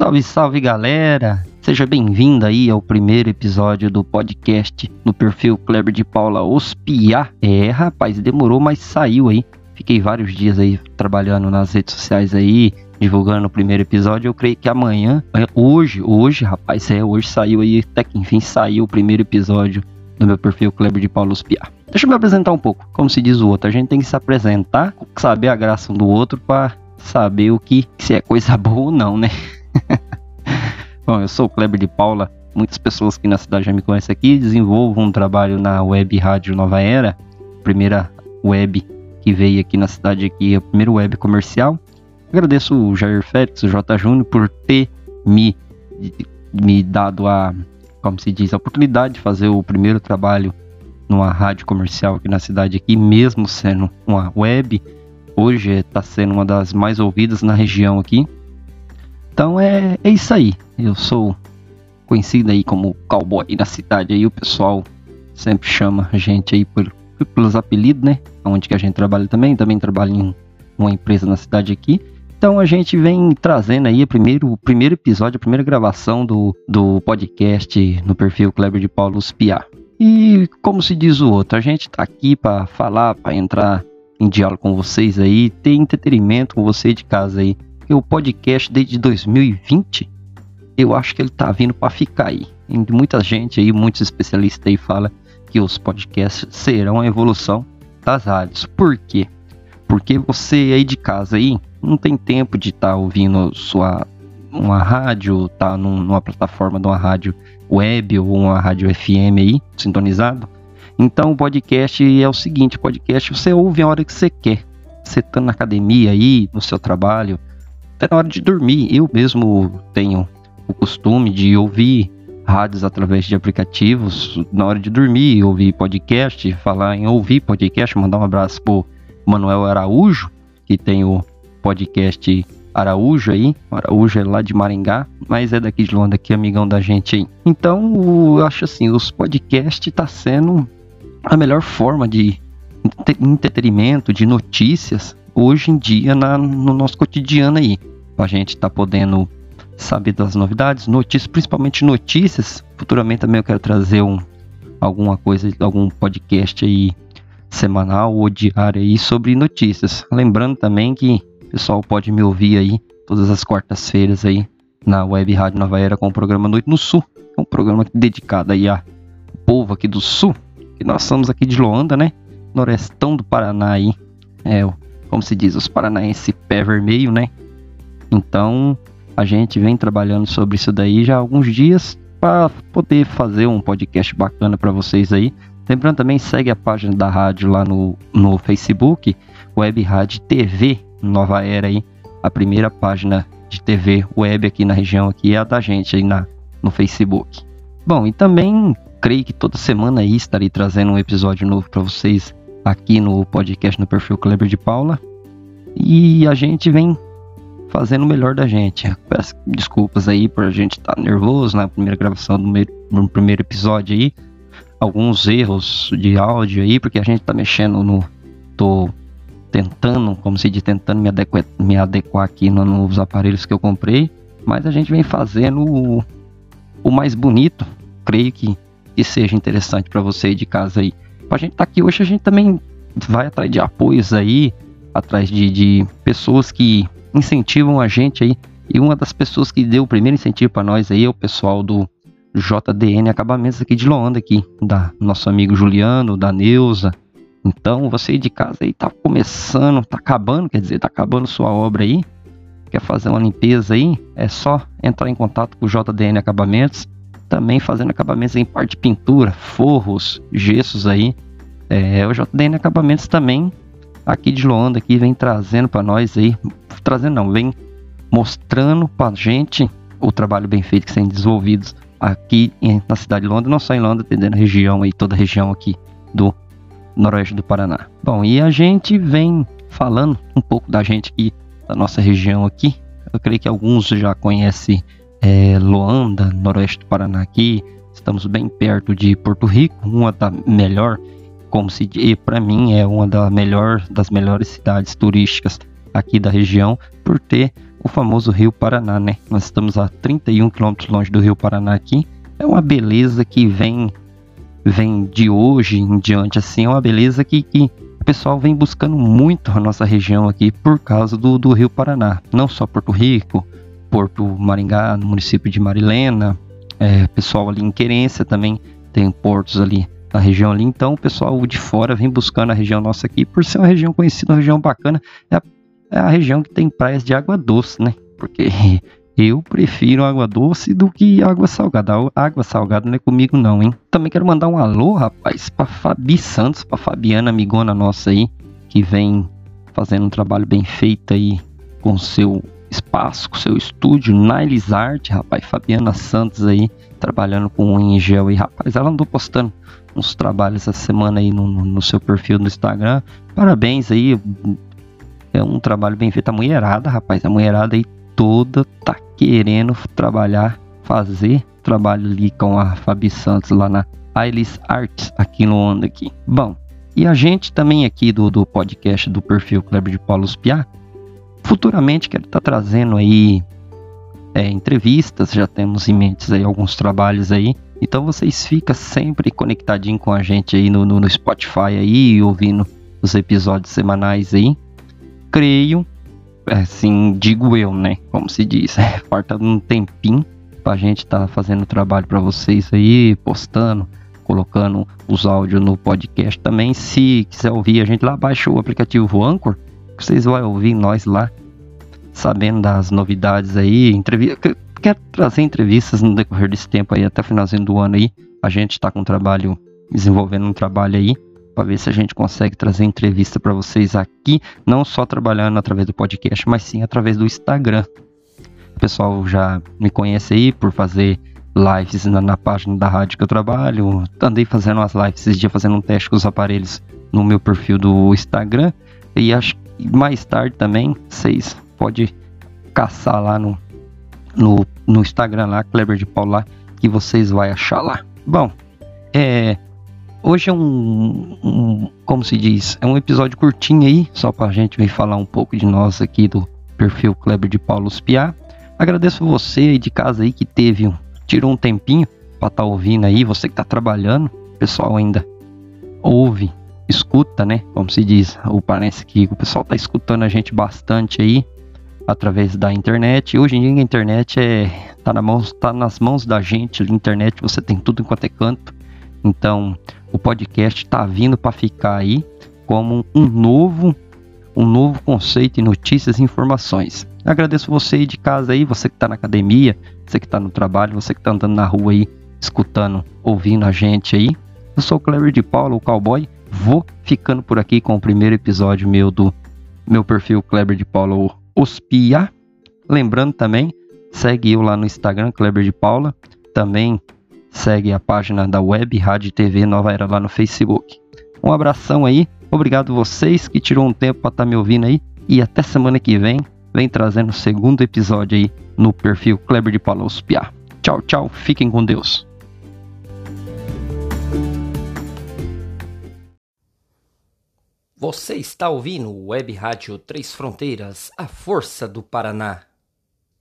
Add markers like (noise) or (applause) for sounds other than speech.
Salve, salve galera! Seja bem-vindo aí ao primeiro episódio do podcast no perfil Kleber de Paula Ospiar. É, rapaz, demorou, mas saiu aí. Fiquei vários dias aí trabalhando nas redes sociais aí, divulgando o primeiro episódio. Eu creio que amanhã, é, hoje, hoje, rapaz, é, hoje saiu aí, até que enfim saiu o primeiro episódio do meu perfil Kleber de Paulo Ospiar. Deixa eu me apresentar um pouco, como se diz o outro. A gente tem que se apresentar, saber a graça um do outro para saber o que se é coisa (laughs) boa ou não, né? Bom, eu sou o Kleber de Paula. Muitas pessoas aqui na cidade já me conhecem aqui. Desenvolvo um trabalho na web rádio Nova Era, primeira web que veio aqui na cidade aqui, a primeira web comercial. Agradeço o Jair Félix, o J. Júnior, por ter me, me dado a, como se diz, a oportunidade de fazer o primeiro trabalho numa rádio comercial aqui na cidade aqui, mesmo sendo uma web. Hoje está sendo uma das mais ouvidas na região aqui. Então é, é isso aí. Eu sou conhecido aí como cowboy na cidade aí, o pessoal sempre chama a gente aí por, pelos apelidos, né? Onde que a gente trabalha também, também trabalho em uma empresa na cidade aqui. Então a gente vem trazendo aí o primeiro, o primeiro episódio, a primeira gravação do, do podcast no perfil Kleber de Paulo Spiar. E como se diz o outro, a gente tá aqui para falar, para entrar em diálogo com vocês aí, ter entretenimento com você de casa aí porque o podcast desde 2020, eu acho que ele tá vindo para ficar aí. E muita gente aí, muitos especialistas aí fala que os podcasts serão a evolução das rádios. Por quê? Porque você aí de casa aí não tem tempo de estar tá ouvindo sua uma rádio, tá num, numa plataforma de uma rádio web ou uma rádio FM aí, sintonizado. Então o podcast é o seguinte, podcast você ouve a hora que você quer. Você tá na academia aí, no seu trabalho, até na hora de dormir. Eu mesmo tenho o costume de ouvir rádios através de aplicativos na hora de dormir, ouvir podcast, falar em ouvir podcast, mandar um abraço pro Manuel Araújo, que tem o podcast Araújo aí, Araújo é lá de Maringá, mas é daqui de Londres, que é amigão da gente aí. Então, eu acho assim, os podcasts tá sendo a melhor forma de entretenimento, de notícias hoje em dia na, no nosso cotidiano aí. A gente tá podendo saber das novidades, notícias, principalmente notícias. Futuramente também eu quero trazer um, alguma coisa, algum podcast aí semanal ou diário aí sobre notícias. Lembrando também que o pessoal pode me ouvir aí todas as quartas-feiras aí na Web Rádio Nova Era com o programa Noite no Sul. É um programa dedicado aí ao povo aqui do Sul, que nós somos aqui de Loanda, né? Norestão do Paraná aí. É, como se diz, os paranaenses pé vermelho, né? Então, a gente vem trabalhando sobre isso daí já há alguns dias para poder fazer um podcast bacana para vocês aí. Lembrando também, segue a página da rádio lá no, no Facebook, Web Rádio TV Nova Era aí. A primeira página de TV web aqui na região aqui é a da gente aí na, no Facebook. Bom, e também creio que toda semana aí estarei trazendo um episódio novo para vocês aqui no podcast no perfil Kleber de Paula. E a gente vem fazendo o melhor da gente. Peço desculpas aí por a gente estar tá nervoso na primeira gravação do, primeiro episódio aí. Alguns erros de áudio aí, porque a gente tá mexendo no. tô tentando, como se diz, tentando me adequar, me adequar aqui nos novos aparelhos que eu comprei. Mas a gente vem fazendo o, o mais bonito. Creio que, que seja interessante para você aí de casa aí a gente tá aqui hoje, a gente também vai atrás de apoios aí, atrás de, de pessoas que incentivam a gente aí. E uma das pessoas que deu o primeiro incentivo para nós aí é o pessoal do JDN Acabamentos aqui de Loanda, aqui, da nosso amigo Juliano, da Neuza. Então, você de casa aí tá começando, tá acabando, quer dizer, tá acabando sua obra aí, quer fazer uma limpeza aí, é só entrar em contato com o JDN Acabamentos também fazendo acabamentos em parte de pintura, forros, gessos aí. É, o JDN Acabamentos também aqui de Loanda aqui vem trazendo para nós aí, trazendo não, vem mostrando para gente o trabalho bem feito que são desenvolvidos aqui em, na cidade de Londres, não só em Londres, atendendo a região aí, toda a região aqui do noroeste do Paraná. Bom, e a gente vem falando um pouco da gente aqui, da nossa região aqui. Eu creio que alguns já conhecem é, Loanda, noroeste do Paraná aqui. Estamos bem perto de Porto Rico, uma da melhor, como se diz, para mim é uma da melhor, das melhores cidades turísticas aqui da região, por ter o famoso Rio Paraná, né? Nós estamos a 31 quilômetros longe do Rio Paraná aqui. É uma beleza que vem vem de hoje em diante, assim, é uma beleza que, que o pessoal vem buscando muito a nossa região aqui por causa do, do Rio Paraná. Não só Porto Rico, Porto Maringá, no município de Marilena, é, pessoal ali em Querência também tem portos ali na região ali. Então o pessoal de fora vem buscando a região nossa aqui por ser uma região conhecida, uma região bacana. É a é a região que tem praias de água doce, né? Porque (laughs) eu prefiro água doce do que água salgada. Água salgada não é comigo não, hein? Também quero mandar um alô, rapaz, pra Fabi Santos, pra Fabiana, amigona nossa aí, que vem fazendo um trabalho bem feito aí com seu espaço, com seu estúdio, Niles Art, rapaz, Fabiana Santos aí, trabalhando com o em gel aí, rapaz, ela andou postando uns trabalhos essa semana aí no, no seu perfil no Instagram, parabéns aí, é um trabalho bem feito. A mulherada, rapaz, a mulherada aí toda tá querendo trabalhar, fazer trabalho ali com a Fabi Santos lá na Ailis Arts, aqui no Onda aqui. Bom, e a gente também aqui do, do podcast do perfil Kleber de Paulo Piá, futuramente quero estar tá trazendo aí é, entrevistas, já temos em mente aí alguns trabalhos aí. Então vocês ficam sempre conectadinho com a gente aí no, no, no Spotify aí, ouvindo os episódios semanais aí creio, assim, digo eu, né? Como se diz, (laughs) falta um tempinho pra gente estar tá fazendo trabalho para vocês aí, postando, colocando os áudios no podcast também. Se quiser ouvir a gente lá, baixa o aplicativo Anchor, vocês vão ouvir nós lá, sabendo das novidades aí, entrevista. Quero trazer entrevistas no decorrer desse tempo aí, até finalzinho do ano aí. A gente está com um trabalho, desenvolvendo um trabalho aí para ver se a gente consegue trazer entrevista para vocês aqui, não só trabalhando através do podcast, mas sim através do Instagram. O pessoal já me conhece aí por fazer lives na, na página da rádio que eu trabalho. Andei fazendo umas lives esses dias, fazendo um teste com os aparelhos no meu perfil do Instagram. E acho que mais tarde também, vocês podem caçar lá no, no, no Instagram lá, Kleber de Paula, que vocês vão achar lá. Bom, é, Hoje é um, um, como se diz, é um episódio curtinho aí, só pra gente vir falar um pouco de nós aqui do perfil Kleber de Paulo Piá. Agradeço você aí de casa aí que teve, tirou um tempinho para estar tá ouvindo aí, você que tá trabalhando, o pessoal ainda ouve, escuta, né? Como se diz, ou parece que o pessoal tá escutando a gente bastante aí através da internet. Hoje em dia a internet é tá, na mão, tá nas mãos da gente, a internet você tem tudo enquanto é canto. Então, o podcast está vindo para ficar aí como um novo um novo conceito em notícias e informações. Agradeço você aí de casa aí, você que está na academia, você que está no trabalho, você que está andando na rua aí, escutando, ouvindo a gente aí. Eu sou o Cleber de Paulo, o cowboy. Vou ficando por aqui com o primeiro episódio meu do meu perfil Kleber de Paulo Ospia. Lembrando também, segue eu lá no Instagram, Kleber de Paula. Também segue a página da Web Rádio TV Nova Era lá no Facebook. Um abração aí, obrigado vocês que tirou um tempo para estar tá me ouvindo aí e até semana que vem, vem trazendo o segundo episódio aí no perfil Kleber de Palos Piá. Tchau, tchau, fiquem com Deus. Você está ouvindo Web Rádio Três Fronteiras, a força do Paraná.